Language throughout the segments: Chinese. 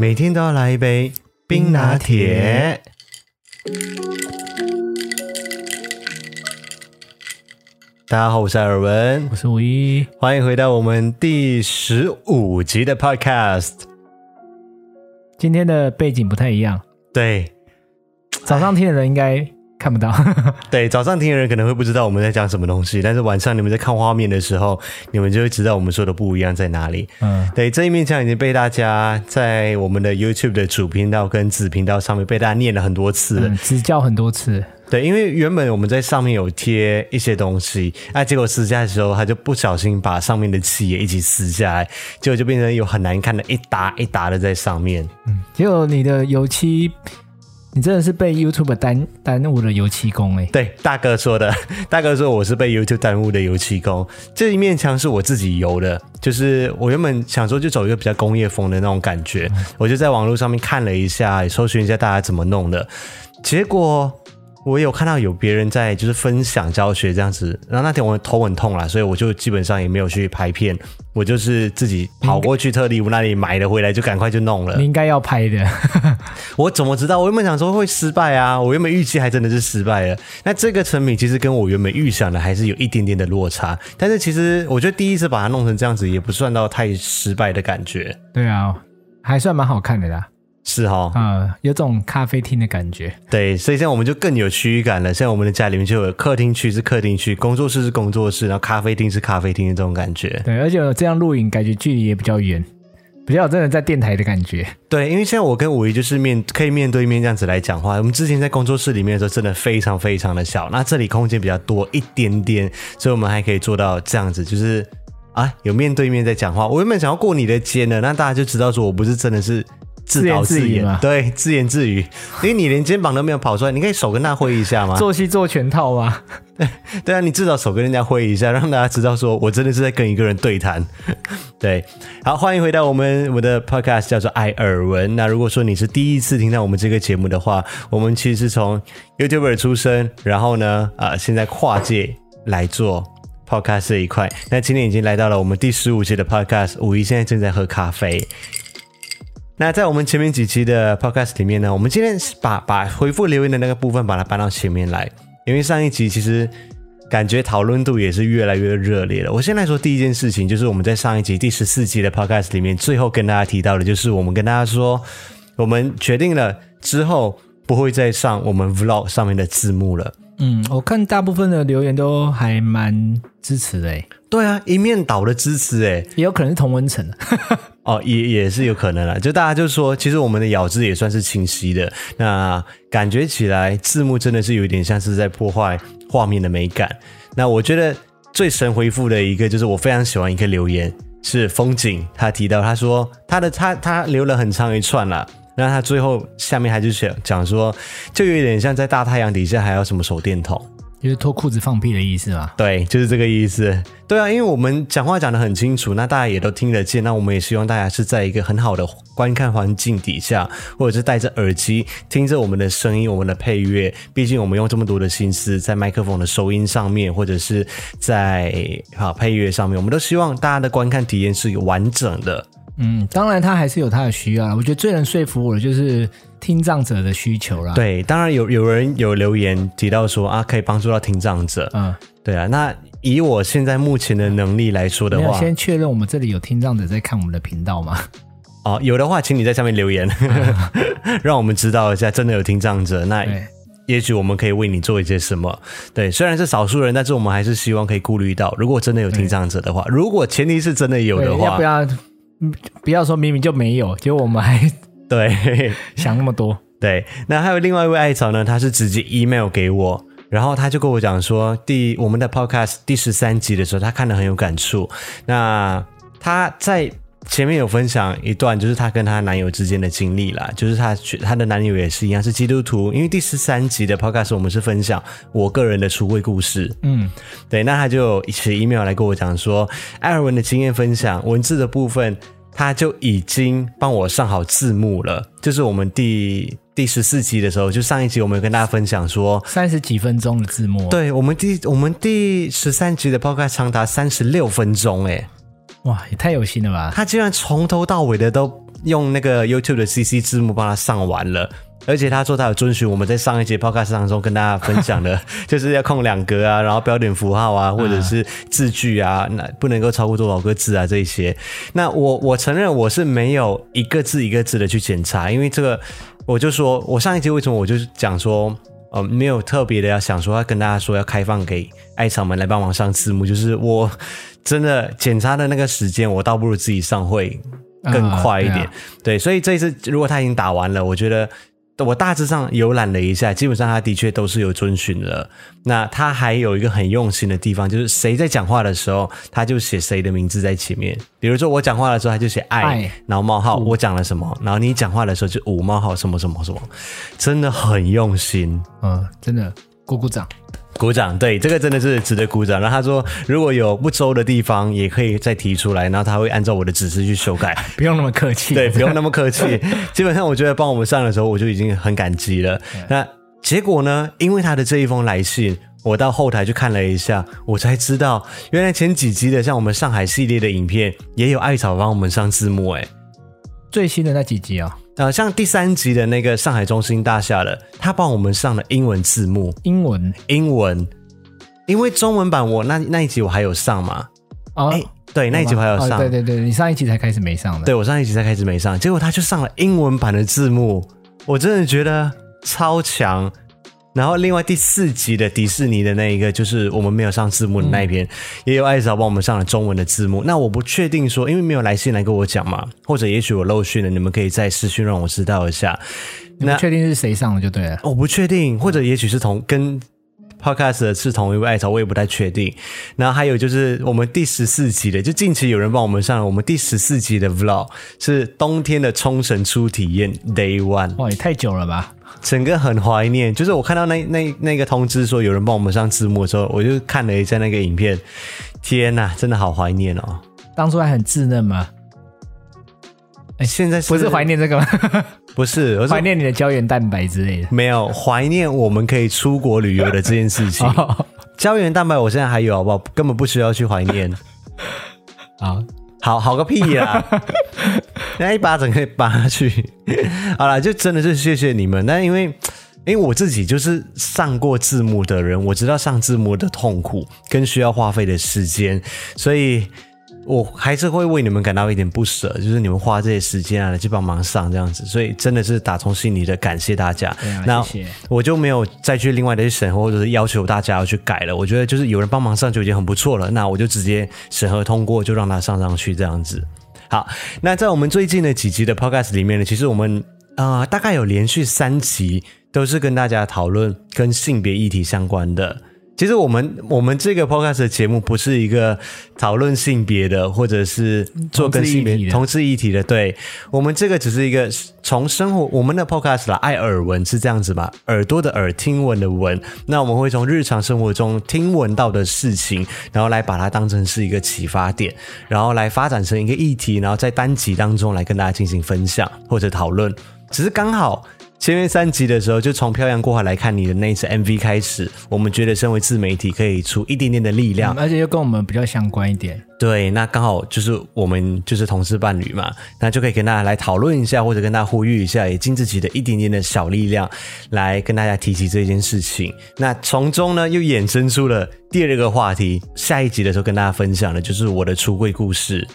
每天都要来一杯冰拿铁。大家好，我是艾尔文，我是五一，欢迎回到我们第十五集的 Podcast。今天的背景不太一样，对，早上听的人应该。看不到，对，早上听的人可能会不知道我们在讲什么东西，但是晚上你们在看画面的时候，你们就会知道我们说的不一样在哪里。嗯，对，这一面墙已经被大家在我们的 YouTube 的主频道跟子频道上面被大家念了很多次了，嗯，指教很多次。对，因为原本我们在上面有贴一些东西，啊，结果撕下的时候，他就不小心把上面的漆也一起撕下来，结果就变成有很难看的一沓一沓的在上面。嗯，结果你的油漆。你真的是被 YouTube 耽耽误了油漆工哎！对，大哥说的，大哥说我是被 YouTube 耽误的油漆工。这一面墙是我自己油的，就是我原本想说就走一个比较工业风的那种感觉，嗯、我就在网络上面看了一下，搜寻一下大家怎么弄的，结果。我有看到有别人在就是分享教学这样子，然后那天我头很痛啦，所以我就基本上也没有去拍片，我就是自己跑过去特力屋那里买了回来，就赶快就弄了。你应该要拍的，我怎么知道？我原本想说会失败啊，我原本预期还真的是失败了。那这个成品其实跟我原本预想的还是有一点点的落差，但是其实我觉得第一次把它弄成这样子也不算到太失败的感觉。对啊，还算蛮好看的啦。是哈，嗯，有种咖啡厅的感觉。对，所以现在我们就更有区域感了。现在我们的家里面就有客厅区是客厅区，工作室是工作室，然后咖啡厅是咖啡厅的这种感觉。对，而且这样录影感觉距离也比较远，比较真的在电台的感觉。对，因为现在我跟五一就是面可以面对面这样子来讲话。我们之前在工作室里面的时候，真的非常非常的小，那这里空间比较多一点点，所以我们还可以做到这样子，就是啊，有面对面在讲话。我原本想要过你的肩呢，那大家就知道说我不是真的是。自导自演嘛，对，自言自语。因为你连肩膀都没有跑出来，你可以手跟他挥一下吗？做戏做全套吗？对 对啊，你至少手跟人家挥一下，让大家知道说我真的是在跟一个人对谈。对，好，欢迎回到我们我的 podcast 叫做艾尔文。那如果说你是第一次听到我们这个节目的话，我们其实是从 YouTuber 出身，然后呢，啊、呃，现在跨界来做 podcast 这一块。那今天已经来到了我们第十五期的 podcast，五一现在正在喝咖啡。那在我们前面几期的 podcast 里面呢，我们今天把把回复留言的那个部分把它搬到前面来，因为上一集其实感觉讨论度也是越来越热烈了。我先来说第一件事情，就是我们在上一集第十四集的 podcast 里面，最后跟大家提到的，就是我们跟大家说，我们决定了之后不会再上我们 vlog 上面的字幕了。嗯，我看大部分的留言都还蛮支持的诶。对啊，一面倒的支持诶，也有可能是同温层。哦，也也是有可能啦。就大家就说，其实我们的咬字也算是清晰的。那感觉起来字幕真的是有点像是在破坏画面的美感。那我觉得最神回复的一个就是我非常喜欢一个留言，是风景，他提到他说他的他他留了很长一串啦。那他最后下面还就讲讲说，就有点像在大太阳底下还要什么手电筒。就是脱裤子放屁的意思嘛？对，就是这个意思。对啊，因为我们讲话讲得很清楚，那大家也都听得见。那我们也希望大家是在一个很好的观看环境底下，或者是戴着耳机听着我们的声音、我们的配乐。毕竟我们用这么多的心思在麦克风的收音上面，或者是在好配乐上面，我们都希望大家的观看体验是完整的。嗯，当然他还是有他的需要。我觉得最能说服我的就是。听障者的需求啦，对，当然有有人有留言提到说啊，可以帮助到听障者，嗯，对啊，那以我现在目前的能力来说的话，先确认我们这里有听障者在看我们的频道吗？哦，有的话，请你在下面留言，嗯、让我们知道一下，真的有听障者，那也许我们可以为你做一些什么。对，虽然是少数人，但是我们还是希望可以顾虑到，如果真的有听障者的话，如果前提是真的有的话，要不要不要说明明就没有，结果我们还。对，想那么多。对，那还有另外一位艾草呢，他是直接 email 给我，然后他就跟我讲说，第我们的 podcast 第十三集的时候，他看得很有感触。那他在前面有分享一段，就是她跟她男友之间的经历啦，就是她她的男友也是一样是基督徒，因为第十三集的 podcast 我们是分享我个人的出柜故事。嗯，对，那她就写 email 来跟我讲说，艾尔文的经验分享文字的部分。他就已经帮我上好字幕了，就是我们第第十四集的时候，就上一集我们有跟大家分享说三十几分钟的字幕，对，我们第我们第十三集的 podcast 长达三十六分钟，哎，哇，也太有心了吧！他竟然从头到尾的都用那个 YouTube 的 CC 字幕帮他上完了。而且他说他有遵循我们在上一节 podcast 当中跟大家分享的，就是要空两格啊，然后标点符号啊，或者是字句啊，那不能够超过多少个字啊，这一些。那我我承认我是没有一个字一个字的去检查，因为这个我就说我上一节为什么我就讲说，呃，没有特别的要想说要跟大家说要开放给爱草们来帮忙上字幕，就是我真的检查的那个时间，我倒不如自己上会更快一点。啊对，啊、对，所以这一次如果他已经打完了，我觉得。我大致上游览了一下，基本上他的确都是有遵循的。那他还有一个很用心的地方，就是谁在讲话的时候，他就写谁的名字在前面。比如说我讲话的时候，他就写爱，爱然后冒号我讲了什么，然后你讲话的时候就五冒号什么什么什么，真的很用心。嗯，真的，鼓鼓掌。鼓掌，对，这个真的是值得鼓掌。然后他说，如果有不周的地方，也可以再提出来，然后他会按照我的指示去修改。不用那么客气，对，不用那么客气。基本上，我觉得帮我们上的时候，我就已经很感激了。那结果呢？因为他的这一封来信，我到后台去看了一下，我才知道，原来前几集的像我们上海系列的影片，也有艾草帮我们上字幕。哎，最新的那几集啊、哦。呃，像第三集的那个上海中心大厦的，他帮我们上了英文字幕，英文，英文，因为中文版我那那一集我还有上嘛，哦，欸、对，那一集我还有上、哦，对对对，你上一集才开始没上的，对，我上一集才开始没上，结果他就上了英文版的字幕，我真的觉得超强。然后，另外第四集的迪士尼的那一个，就是我们没有上字幕的那一篇，嗯、也有艾嫂帮我们上了中文的字幕。那我不确定说，因为没有来信来跟我讲嘛，或者也许我漏讯了，你们可以再私讯让我知道一下。那确定是谁上的就对了。我不确定，或者也许是同跟 Podcast 的是同一位艾草，我也不太确定。然后还有就是我们第十四集的，就近期有人帮我们上了我们第十四集的 Vlog，是冬天的冲绳初体验 Day One。哇，也太久了吧！整个很怀念，就是我看到那那那个通知说有人帮我们上字幕的时候，我就看了一下那个影片，天呐，真的好怀念哦！当初还很稚嫩吗？哎，现在是不是怀念这个吗？不是，我是怀念你的胶原蛋白之类的。没有，怀念我们可以出国旅游的这件事情。胶原蛋白我现在还有，好不好？根本不需要去怀念。好。好好个屁啦！那一巴掌可以扒下去。好了，就真的是谢谢你们。但因为，因为我自己就是上过字幕的人，我知道上字幕的痛苦跟需要花费的时间，所以。我还是会为你们感到一点不舍，就是你们花这些时间啊来去帮忙上这样子，所以真的是打从心里的感谢大家。那。我就没有再去另外的去审核或者是要求大家要去改了。我觉得就是有人帮忙上就已经很不错了。那我就直接审核通过，就让他上上去这样子。好，那在我们最近的几集的 Podcast 里面呢，其实我们啊、呃、大概有连续三集都是跟大家讨论跟性别议题相关的。其实我们我们这个 podcast 的节目不是一个讨论性别的，或者是做跟性别同志议题的。对，我们这个只是一个从生活我们的 podcast 啦爱耳闻是这样子吧？耳朵的耳，听闻的闻。那我们会从日常生活中听闻到的事情，然后来把它当成是一个启发点，然后来发展成一个议题，然后在单集当中来跟大家进行分享或者讨论。只是刚好。前面三集的时候，就从漂洋过海来看你的那一次 MV 开始，我们觉得身为自媒体可以出一点点的力量，嗯、而且又跟我们比较相关一点。对，那刚好就是我们就是同事伴侣嘛，那就可以跟大家来讨论一下，或者跟大家呼吁一下，也尽自己的一点点的小力量来跟大家提起这件事情。那从中呢，又衍生出了第二个话题，下一集的时候跟大家分享的就是我的出柜故事。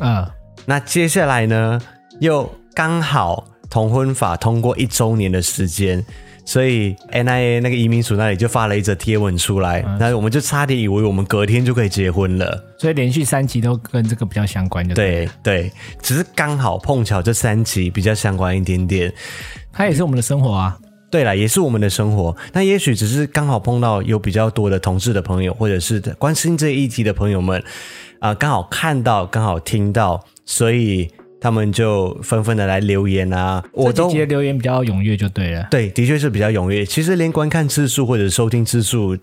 嗯，那接下来呢，又刚好。同婚法通过一周年的时间，所以 NIA 那个移民署那里就发了一则贴文出来，那、嗯、我们就差点以为我们隔天就可以结婚了。所以连续三集都跟这个比较相关，就对对对，只是刚好碰巧这三集比较相关一点点。它也是我们的生活啊，对了，也是我们的生活。那也许只是刚好碰到有比较多的同志的朋友，或者是关心这一议题的朋友们啊、呃，刚好看到，刚好听到，所以。他们就纷纷的来留言啊，我都觉得留言比较踊跃就对了。对，的确是比较踊跃。其实连观看次数或者收听次数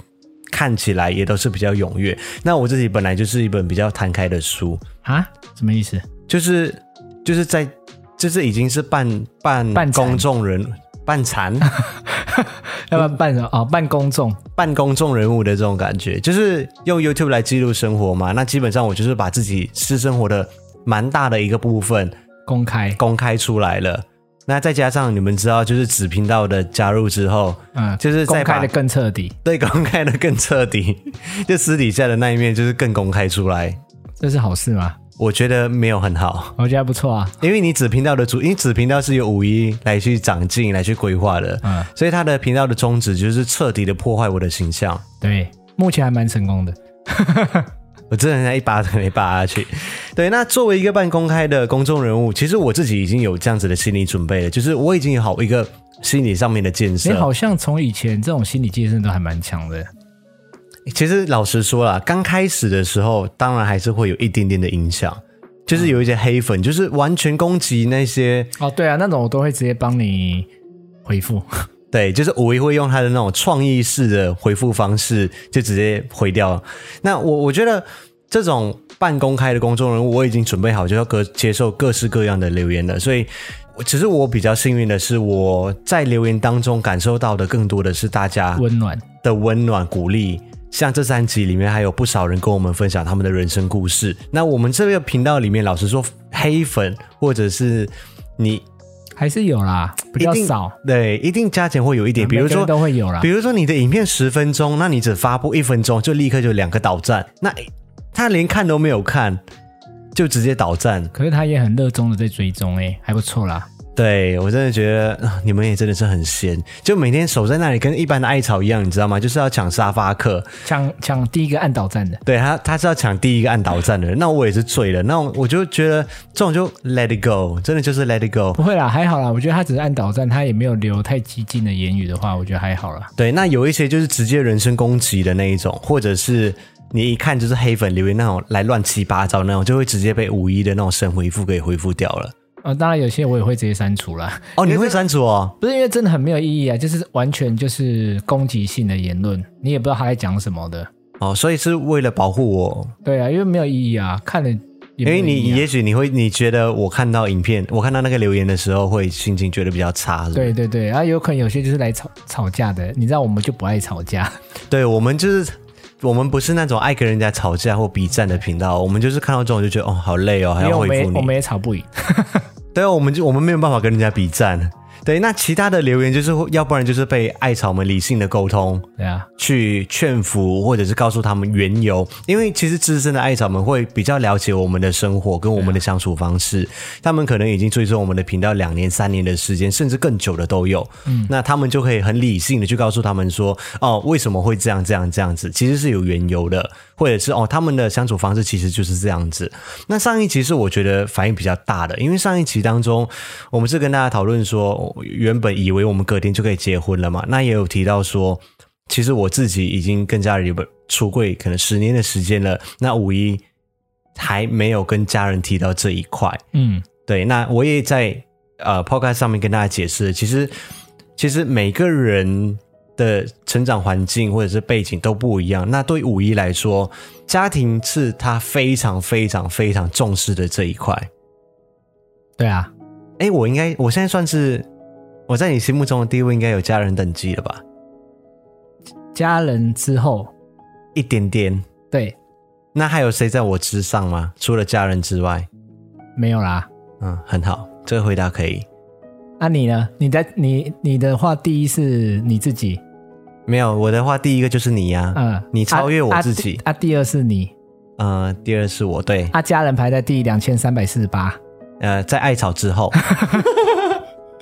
看起来也都是比较踊跃。那我自己本来就是一本比较摊开的书啊，什么意思？就是就是在就是已经是半半半公众人半残，要不然半什么啊？半公众半公众人物的这种感觉，就是用 YouTube 来记录生活嘛。那基本上我就是把自己私生活的。蛮大的一个部分公开公开出来了。那再加上你们知道，就是子频道的加入之后，嗯，就是公开的更彻底，对，公开的更彻底，就私底下的那一面就是更公开出来，这是好事吗？我觉得没有很好，我觉得还不错啊，因为你子频道的主，因为子频道是由五一来去长进、来去规划的，嗯，所以他的频道的宗旨就是彻底的破坏我的形象。对，目前还蛮成功的。我真的人家一巴都没扒下去。对，那作为一个半公开的公众人物，其实我自己已经有这样子的心理准备了，就是我已经有好一个心理上面的建设。你好像从以前这种心理建设都还蛮强的。其实老实说啦，刚开始的时候，当然还是会有一点点的影响，就是有一些黑粉，就是完全攻击那些。哦，对啊，那种我都会直接帮你回复。对，就是我也会用他的那种创意式的回复方式，就直接回掉。那我我觉得这种半公开的公众人物，我已经准备好就要各接受各式各样的留言了。所以，其实我比较幸运的是，我在留言当中感受到的更多的是大家温暖的温暖鼓励。像这三集里面还有不少人跟我们分享他们的人生故事。那我们这个频道里面，老实说，黑粉或者是你。还是有啦，比较少。对，一定加减会有一点，比如说都会有啦。比如说你的影片十分钟，那你只发布一分钟，就立刻就两个导赞。那他连看都没有看，就直接导赞。可是他也很热衷的在追踪，哎，还不错啦。对，我真的觉得 你们也真的是很闲，就每天守在那里，跟一般的艾草一样，你知道吗？就是要抢沙发客，抢抢第一个按倒站的。对他，他是要抢第一个按倒站的人。那我也是醉了，那我就觉得这种就 let it go，真的就是 let it go。不会啦，还好啦。我觉得他只是按倒站，他也没有留太激进的言语的话，我觉得还好啦。对，那有一些就是直接人身攻击的那一种，或者是你一看就是黑粉留言那种来乱七八糟那种，就会直接被五一的那种神回复给回复掉了。呃，当然有些我也会直接删除了。哦，你会删除哦？不是因为真的很没有意义啊，就是完全就是攻击性的言论，你也不知道他在讲什么的。哦，所以是为了保护我。对啊，因为没有意义啊，看了也没有意义啊。因为你也许你会你觉得我看到影片，我看到那个留言的时候，会心情觉得比较差是不是？对对对，啊，有可能有些就是来吵吵架的，你知道我们就不爱吵架。对，我们就是。我们不是那种爱跟人家吵架或比战的频道，我们就是看到这种就觉得哦，好累哦，还要回复你。我们也吵不赢。对啊，我们就我们没有办法跟人家比战。对，那其他的留言就是，要不然就是被艾草们理性的沟通，对啊，去劝服或者是告诉他们缘由，因为其实资深的艾草们会比较了解我们的生活跟我们的相处方式，他们可能已经追踪我们的频道两年、三年的时间，甚至更久的都有。嗯，那他们就可以很理性的去告诉他们说，哦，为什么会这样、这样、这样子，其实是有缘由的，或者是哦，他们的相处方式其实就是这样子。那上一期是我觉得反应比较大的，因为上一期当中，我们是跟大家讨论说。原本以为我们隔天就可以结婚了嘛，那也有提到说，其实我自己已经跟家人出柜可能十年的时间了，那五一还没有跟家人提到这一块。嗯，对，那我也在呃 Podcast 上面跟大家解释，其实其实每个人的成长环境或者是背景都不一样，那对五一来说，家庭是他非常非常非常重视的这一块。对啊。哎，我应该，我现在算是我在你心目中的地位，应该有家人等级了吧？家人之后一点点，对。那还有谁在我之上吗？除了家人之外，没有啦。嗯，很好，这个回答可以。那、啊、你呢？你在你你的话，第一是你自己？没有，我的话，第一个就是你呀、啊。嗯，你超越我自己。啊，啊啊第二是你。嗯，第二是我。对。啊，家人排在第两千三百四十八。呃，在艾草之后，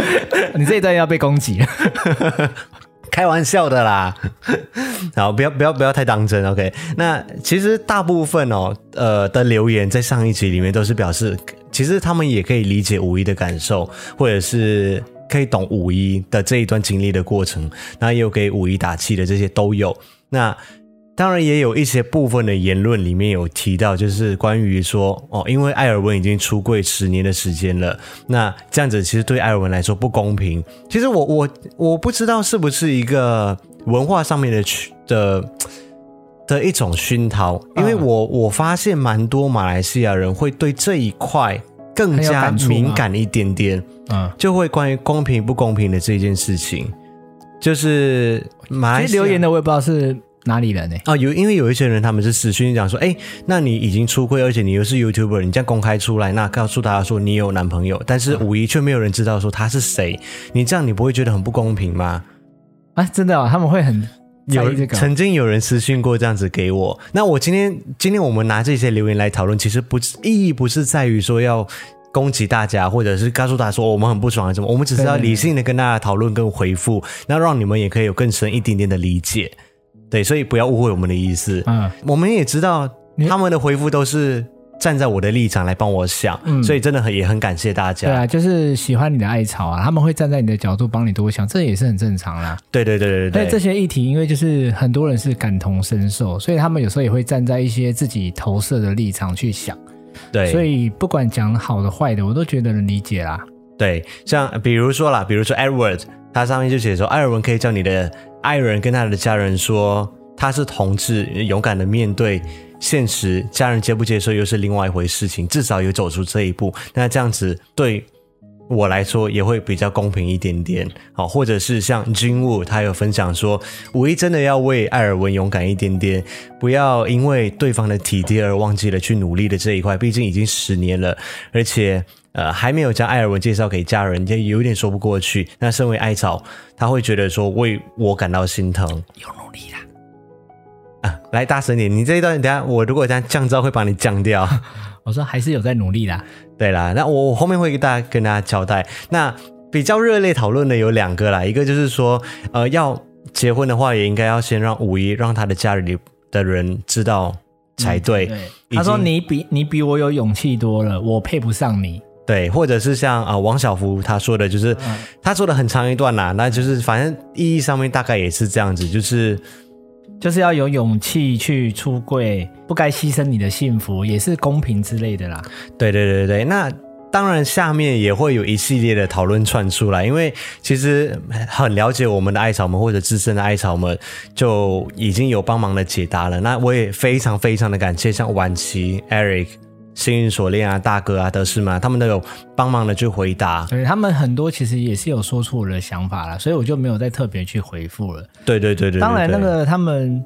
你这一段要被攻击了，开玩笑的啦。好，不要不要不要太当真，OK？那其实大部分哦，呃的留言在上一集里面都是表示，其实他们也可以理解五一的感受，或者是可以懂五一的这一段经历的过程，那也有给五一打气的这些都有。那当然也有一些部分的言论里面有提到，就是关于说哦，因为艾尔文已经出柜十年的时间了，那这样子其实对艾尔文来说不公平。其实我我我不知道是不是一个文化上面的的的一种熏陶，因为我我发现蛮多马来西亚人会对这一块更加敏感一点点，嗯，就会关于公平不公平的这件事情，就是马来西亚留言的我也不知道是。哪里人呢？啊，有，因为有一些人他们是私讯讲说，哎，那你已经出柜，而且你又是 YouTuber，你这样公开出来，那告诉大家说你有男朋友，但是五一却没有人知道说他是谁，你这样你不会觉得很不公平吗？啊，真的哦，他们会很在意这个。曾经有人私信过这样子给我，那我今天今天我们拿这些留言来讨论，其实不意义不是在于说要攻击大家，或者是告诉大家说我们很不爽什么，我们只是要理性的跟大家讨论跟回复，那让你们也可以有更深一点点的理解。对，所以不要误会我们的意思。嗯，我们也知道他们的回复都是站在我的立场来帮我想，嗯，所以真的很也很感谢大家。对啊，就是喜欢你的艾草啊，他们会站在你的角度帮你多想，这也是很正常啦。对对对对对。但这些议题，因为就是很多人是感同身受，所以他们有时候也会站在一些自己投射的立场去想。对，所以不管讲好的坏的，我都觉得能理解啦。对，像比如说啦，比如说 Edward，他上面就写说，艾尔文可以叫你的。爱人跟他的家人说他是同志，勇敢的面对现实，家人接不接受又是另外一回事情。至少有走出这一步，那这样子对我来说也会比较公平一点点。好，或者是像君武，他有分享说，五一真的要为艾尔文勇敢一点点，不要因为对方的体贴而忘记了去努力的这一块。毕竟已经十年了，而且。呃，还没有将艾尔文介绍给家人，也有点说不过去。那身为艾草，他会觉得说为我感到心疼。有努力啦，啊，来大声点！你这一段，等下我如果这样降噪，会把你降掉。我说还是有在努力啦。对啦，那我我后面会给大家跟大家交代。那比较热烈讨论的有两个啦，一个就是说，呃，要结婚的话，也应该要先让五一让他的家里的人知道才对。嗯、对，他说你比你比我有勇气多了，我配不上你。对，或者是像啊、呃、王小福他说的，就是、嗯、他说的很长一段啦，那就是反正意义上面大概也是这样子，就是就是要有勇气去出柜，不该牺牲你的幸福，也是公平之类的啦。对对对对，那当然下面也会有一系列的讨论串出来，因为其实很了解我们的艾草们或者资深的艾草们就已经有帮忙的解答了，那我也非常非常的感谢像婉琪 Eric。幸运锁链啊，大哥啊，德士嘛，他们都有帮忙的去回答。对，他们很多其实也是有说出我的想法了，所以我就没有再特别去回复了。对对对对，对，当然那个他们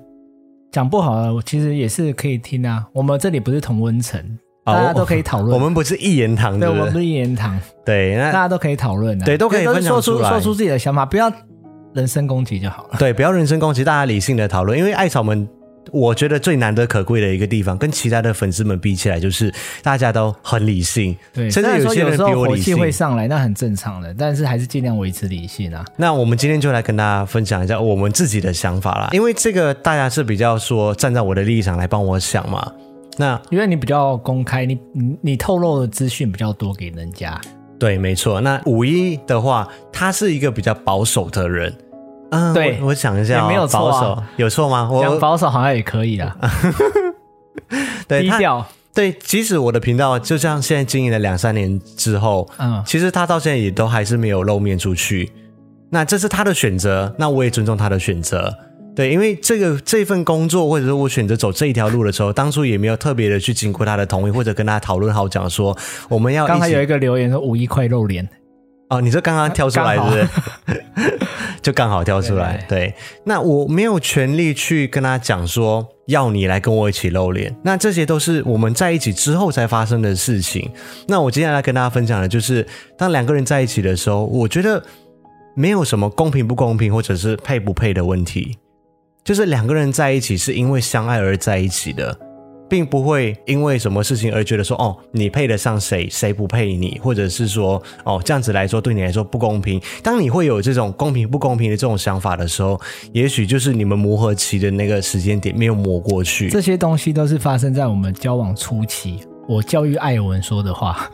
讲不好，我其实也是可以听啊。我们这里不是同温层，大家都可以讨论。我们不是一言堂，对，我们不是一言堂。对，那大家都可以讨论的，对，都可以分享出，说出说出自己的想法，不要人身攻击就好了。对，不要人身攻击，大家理性的讨论，因为艾草们。我觉得最难得可贵的一个地方，跟其他的粉丝们比起来，就是大家都很理性。对，甚至有些人比我理性。火气会上来，那很正常的，但是还是尽量维持理性啊。那我们今天就来跟大家分享一下我们自己的想法啦，因为这个大家是比较说站在我的立场来帮我想嘛。那因为你比较公开，你你你透露的资讯比较多给人家。对，没错。那五一的话，他是一个比较保守的人。嗯，对我，我想一下、哦，没有错、啊、保守有错吗？我讲保守好像也可以啦。对，低调。对，即使我的频道就像现在经营了两三年之后，嗯，其实他到现在也都还是没有露面出去。那这是他的选择，那我也尊重他的选择。对，因为这个这份工作，或者说我选择走这一条路的时候，当初也没有特别的去经过他的同意，或者跟他讨论好讲说我们要。刚才有一个留言说五一快露脸。哦，你这刚刚跳出来是不是？就刚好跳出来。对，那我没有权利去跟他讲说要你来跟我一起露脸。那这些都是我们在一起之后才发生的事情。那我接下来跟大家分享的就是，当两个人在一起的时候，我觉得没有什么公平不公平，或者是配不配的问题，就是两个人在一起是因为相爱而在一起的。并不会因为什么事情而觉得说哦，你配得上谁，谁不配你，或者是说哦，这样子来说对你来说不公平。当你会有这种公平不公平的这种想法的时候，也许就是你们磨合期的那个时间点没有磨过去。这些东西都是发生在我们交往初期。我教育艾文说的话，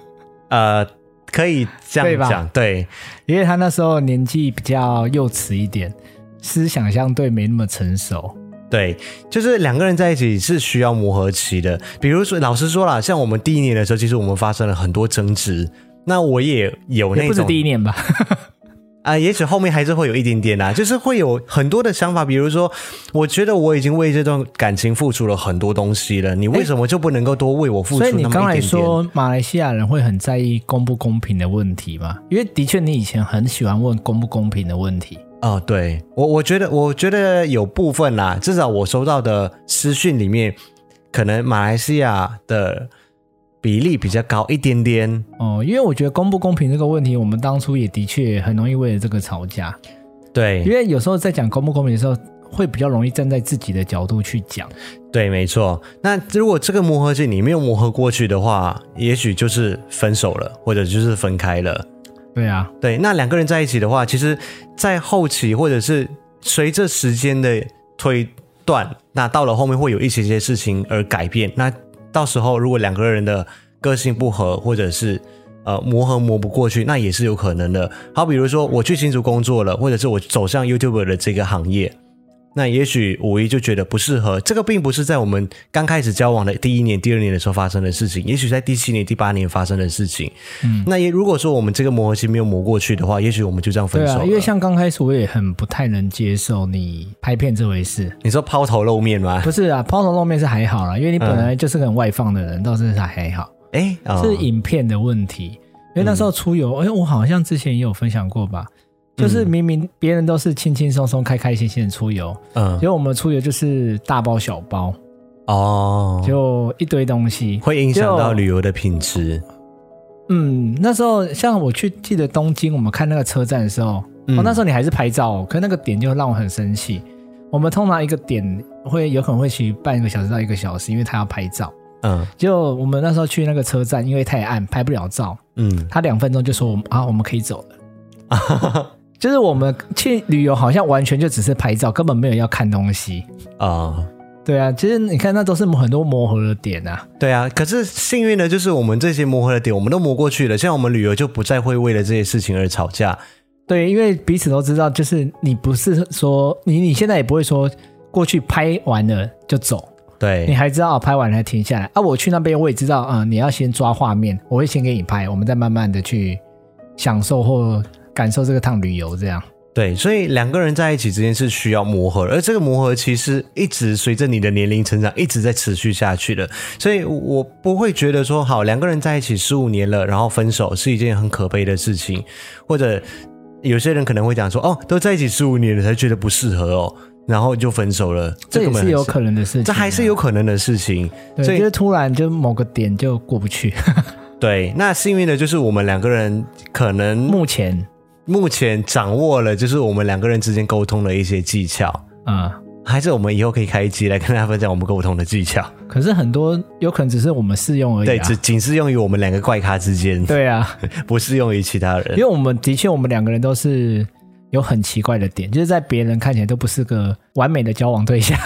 呃，可以这样讲，对？对，因为他那时候年纪比较幼稚一点，思想相对没那么成熟。对，就是两个人在一起是需要磨合期的。比如说，老实说啦，像我们第一年的时候，其实我们发生了很多争执。那我也有那种，不是第一年吧？啊、呃，也许后面还是会有一点点啦，就是会有很多的想法。比如说，我觉得我已经为这段感情付出了很多东西了，你为什么就不能够多为我付出？所以你刚才说马来西亚人会很在意公不公平的问题吗？因为的确，你以前很喜欢问公不公平的问题。哦，对我我觉得我觉得有部分啦，至少我收到的私讯里面，可能马来西亚的比例比较高一点点。哦，因为我觉得公不公平这个问题，我们当初也的确很容易为了这个吵架。对，因为有时候在讲公不公平的时候，会比较容易站在自己的角度去讲。对，没错。那如果这个磨合期你没有磨合过去的话，也许就是分手了，或者就是分开了。对啊，对。那两个人在一起的话，其实，在后期或者是随着时间的推断，那到了后面会有一些些事情而改变。那到时候如果两个人的个性不合，或者是呃磨合磨不过去，那也是有可能的。好，比如说我去新竹工作了，或者是我走向 YouTube 的这个行业。那也许五一就觉得不适合，这个并不是在我们刚开始交往的第一年、第二年的时候发生的事情，也许在第七年、第八年发生的事情。嗯，那也如果说我们这个磨合期没有磨过去的话，也许我们就这样分手了。对啊，因为像刚开始我也很不太能接受你拍片这回事。你说抛头露面吗？不是啊，抛头露面是还好啦，因为你本来就是个很外放的人，嗯、倒是还还好。哎，哦、是影片的问题，因为那时候出游，哎、嗯，我好像之前也有分享过吧。就是明明别人都是轻轻松松、开开心心的出游，嗯，结果我们出游就是大包小包，哦，就一堆东西，会影响到旅游的品质。嗯，那时候像我去记得东京，我们看那个车站的时候，嗯、哦，那时候你还是拍照，可是那个点就让我很生气。我们通常一个点会有可能会去半个小时到一个小时，因为他要拍照。嗯，就我们那时候去那个车站，因为太暗拍不了照，嗯，他两分钟就说我们啊，我们可以走了。就是我们去旅游，好像完全就只是拍照，根本没有要看东西啊。Uh, 对啊，其实你看，那都是很多磨合的点啊。对啊，可是幸运的就是我们这些磨合的点，我们都磨过去了。像我们旅游就不再会为了这些事情而吵架。对，因为彼此都知道，就是你不是说你你现在也不会说过去拍完了就走。对，你还知道拍完了停下来啊？我去那边我也知道啊、嗯，你要先抓画面，我会先给你拍，我们再慢慢的去享受或。感受这个趟旅游，这样对，所以两个人在一起之间是需要磨合，而这个磨合其实一直随着你的年龄成长，一直在持续下去的。所以我不会觉得说，好，两个人在一起十五年了，然后分手是一件很可悲的事情，或者有些人可能会讲说，哦，都在一起十五年了才觉得不适合哦，然后就分手了，这也是有可能的事情，这还是有可能的事情，对，所以就是突然就某个点就过不去。对，那幸运的就是我们两个人可能目前。目前掌握了，就是我们两个人之间沟通的一些技巧啊，嗯、还是我们以后可以开一集来跟大家分享我们沟通的技巧。可是很多有可能只是我们适用而已、啊，对，只仅适用于我们两个怪咖之间。对啊，不适用于其他人。因为我们的确，我们两个人都是。有很奇怪的点，就是在别人看起来都不是个完美的交往对象。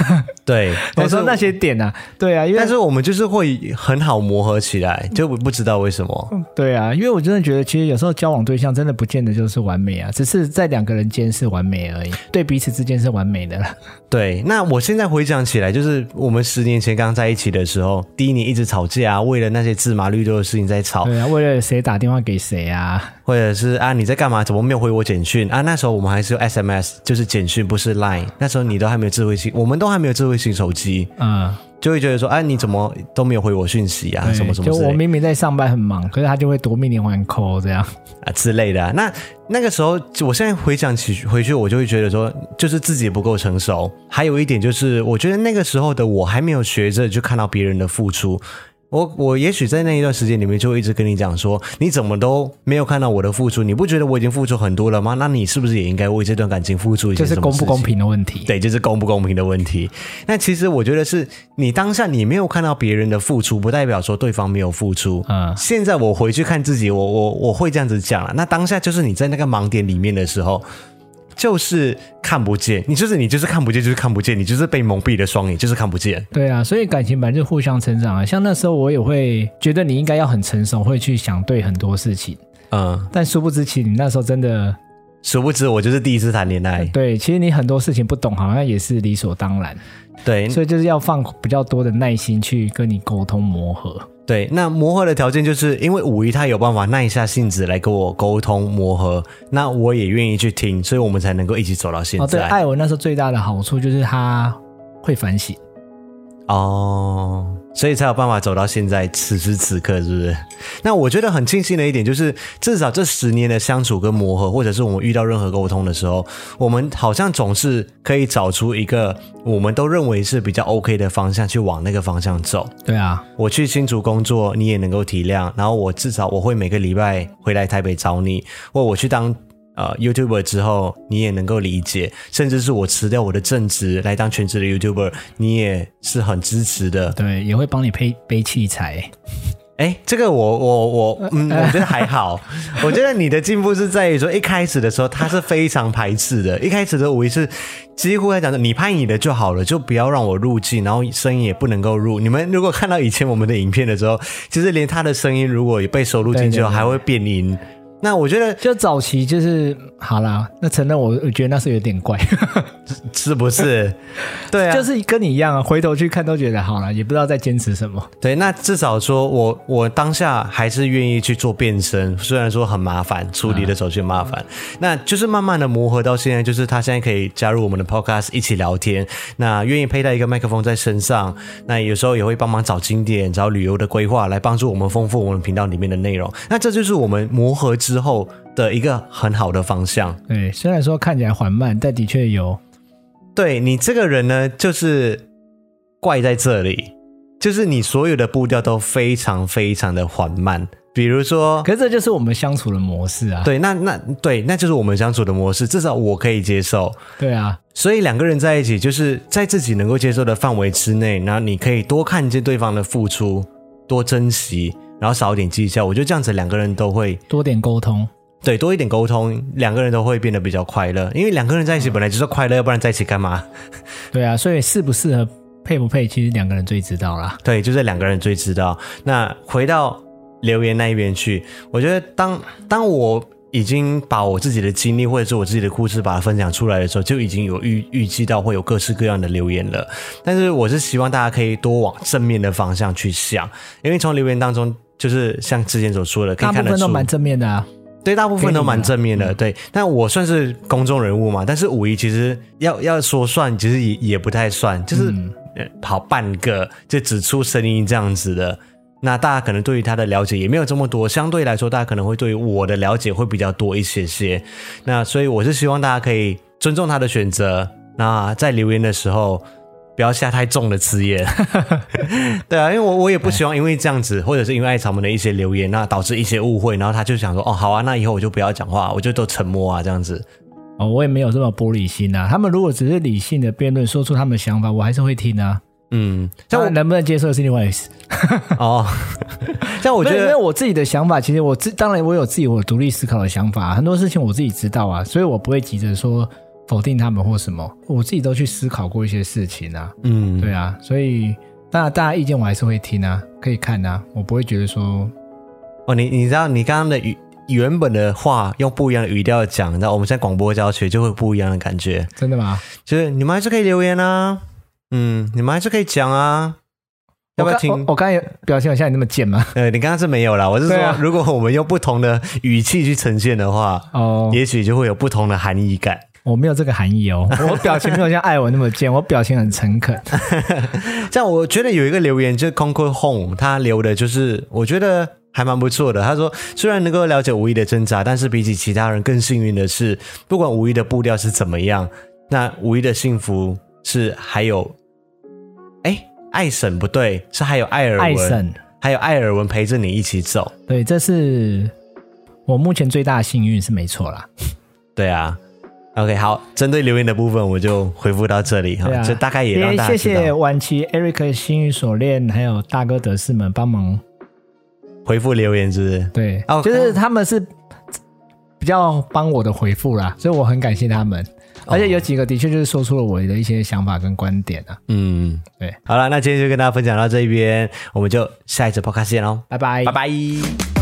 对，我说那些点啊，对啊，因为但是我们就是会很好磨合起来，就不知道为什么。对啊，因为我真的觉得，其实有时候交往对象真的不见得就是完美啊，只是在两个人间是完美而已，对彼此之间是完美的了。对，那我现在回想起来，就是我们十年前刚在一起的时候，第一年一直吵架啊，为了那些芝麻绿豆的事情在吵。对啊，为了谁打电话给谁啊，或者是啊你在干嘛？怎么没有回我简讯啊？那时候。我们还是用 SMS，就是简讯，不是 Line。那时候你都还没有智慧型，我们都还没有智慧型手机，嗯，就会觉得说，哎，你怎么都没有回我讯息啊？什么什么？就我明明在上班很忙，可是他就会夺命连环 call 这样啊之类的啊。那那个时候，我现在回想起回去，我就会觉得说，就是自己不够成熟。还有一点就是，我觉得那个时候的我还没有学着去看到别人的付出。我我也许在那一段时间里面就一直跟你讲说，你怎么都没有看到我的付出？你不觉得我已经付出很多了吗？那你是不是也应该为这段感情付出一些？就是公不公平的问题。对，就是公不公平的问题。那其实我觉得是你当下你没有看到别人的付出，不代表说对方没有付出。嗯，现在我回去看自己，我我我会这样子讲了。那当下就是你在那个盲点里面的时候。就是看不见，你就是你就是看不见，就是看不见，你就是被蒙蔽的双眼，就是看不见。对啊，所以感情本来就互相成长啊。像那时候我也会觉得你应该要很成熟，会去想对很多事情。嗯，但殊不知，其实你那时候真的，殊不知我就是第一次谈恋爱。对，其实你很多事情不懂，好像也是理所当然。对，所以就是要放比较多的耐心去跟你沟通磨合。对，那磨合的条件就是因为五一他有办法耐下性子来跟我沟通磨合，那我也愿意去听，所以我们才能够一起走到现在。哦，对，艾文那时候最大的好处就是他会反省。哦，所以才有办法走到现在此时此刻，是不是？那我觉得很庆幸的一点就是，至少这十年的相处跟磨合，或者是我们遇到任何沟通的时候，我们好像总是可以找出一个我们都认为是比较 OK 的方向，去往那个方向走。对啊，我去新竹工作，你也能够体谅，然后我至少我会每个礼拜回来台北找你，或我去当。呃，YouTuber 之后你也能够理解，甚至是我辞掉我的正职来当全职的 YouTuber，你也是很支持的。对，也会帮你背背器材。哎，这个我我我，嗯，我觉得还好。我觉得你的进步是在于说，一开始的时候他是非常排斥的，一开始的我也是几乎在讲说，你拍你的就好了，就不要让我入镜，然后声音也不能够入。你们如果看到以前我们的影片的时候，其实连他的声音如果也被收录进去后，还会变音。那我觉得，就早期就是好啦。那承认我，我觉得那是有点怪，是不是？对啊，就是跟你一样啊。回头去看都觉得好了，也不知道在坚持什么。对，那至少说我我当下还是愿意去做变身，虽然说很麻烦，处理的手续麻烦。啊、那就是慢慢的磨合到现在，就是他现在可以加入我们的 podcast 一起聊天，那愿意佩戴一个麦克风在身上，那有时候也会帮忙找景点、找旅游的规划，来帮助我们丰富我们频道里面的内容。那这就是我们磨合之。后的一个很好的方向。对，虽然说看起来缓慢，但的确有。对，你这个人呢，就是怪在这里，就是你所有的步调都非常非常的缓慢。比如说，可是这就是我们相处的模式啊。对，那那对，那就是我们相处的模式，至少我可以接受。对啊，所以两个人在一起，就是在自己能够接受的范围之内，然后你可以多看见对方的付出，多珍惜。然后少一点计较，我觉得这样子两个人都会多点沟通，对，多一点沟通，两个人都会变得比较快乐。因为两个人在一起本来就是快乐，要不然在一起干嘛？对啊，所以适不适合、配不配，其实两个人最知道啦。对，就是两个人最知道。那回到留言那一边去，我觉得当当我。已经把我自己的经历或者是我自己的故事把它分享出来的时候，就已经有预预计到会有各式各样的留言了。但是我是希望大家可以多往正面的方向去想，因为从留言当中，就是像之前所说的，可以看得出，大部分都蛮正面的啊。对，大部分都蛮正面的。对，但我算是公众人物嘛，但是五一其实要要说算，其实也也不太算，就是跑半个就只出声音这样子的。那大家可能对于他的了解也没有这么多，相对来说，大家可能会对于我的了解会比较多一些些。那所以我是希望大家可以尊重他的选择。那在留言的时候，不要下太重的字眼。对啊，因为我我也不希望因为这样子，或者是因为艾草们的一些留言，那导致一些误会，然后他就想说，哦，好啊，那以后我就不要讲话，我就都沉默啊，这样子。哦，我也没有这么玻璃心啊。他们如果只是理性的辩论，说出他们的想法，我还是会听啊。嗯，但我能不能接受是另外一回事。哦，但我觉得，因为我自己的想法，其实我自当然我有自己我独立思考的想法，很多事情我自己知道啊，所以我不会急着说否定他们或什么，我自己都去思考过一些事情啊。嗯，对啊，所以当然大家意见我还是会听啊，可以看啊，我不会觉得说，哦，你你知道你刚刚的语原本的话用不一样的语调讲，你知道我们现在广播教学就会不一样的感觉，真的吗？就是你们还是可以留言啊。嗯，你们还是可以讲啊，要不要听？我刚才表现有像你那么贱吗？呃，你刚刚是没有啦，我是说，啊、如果我们用不同的语气去呈现的话，哦，也许就会有不同的含义感。我没有这个含义哦，我表情没有像艾文那么贱，我表情很诚恳。这样，我觉得有一个留言就是 Conquer Home，他留的就是我觉得还蛮不错的。他说，虽然能够了解五一的挣扎，但是比起其他人更幸运的是，不管五一的步调是怎么样，那五一的幸福是还有。艾婶不对，是还有艾尔文，艾婶还有艾尔文陪着你一起走。对，这是我目前最大的幸运，是没错啦。对啊，OK，好，针对留言的部分，我就回复到这里哈，就、啊、大概也让大家知道。谢谢晚期 Eric 心语锁链，还有大哥德士们帮忙回复留言，是不是？对，okay. 就是他们是比较帮我的回复啦，所以我很感谢他们。而且有几个的确就是说出了我的一些想法跟观点啊。嗯，对。好了，那今天就跟大家分享到这边，我们就下一次 podcast 见喽，拜拜，拜拜。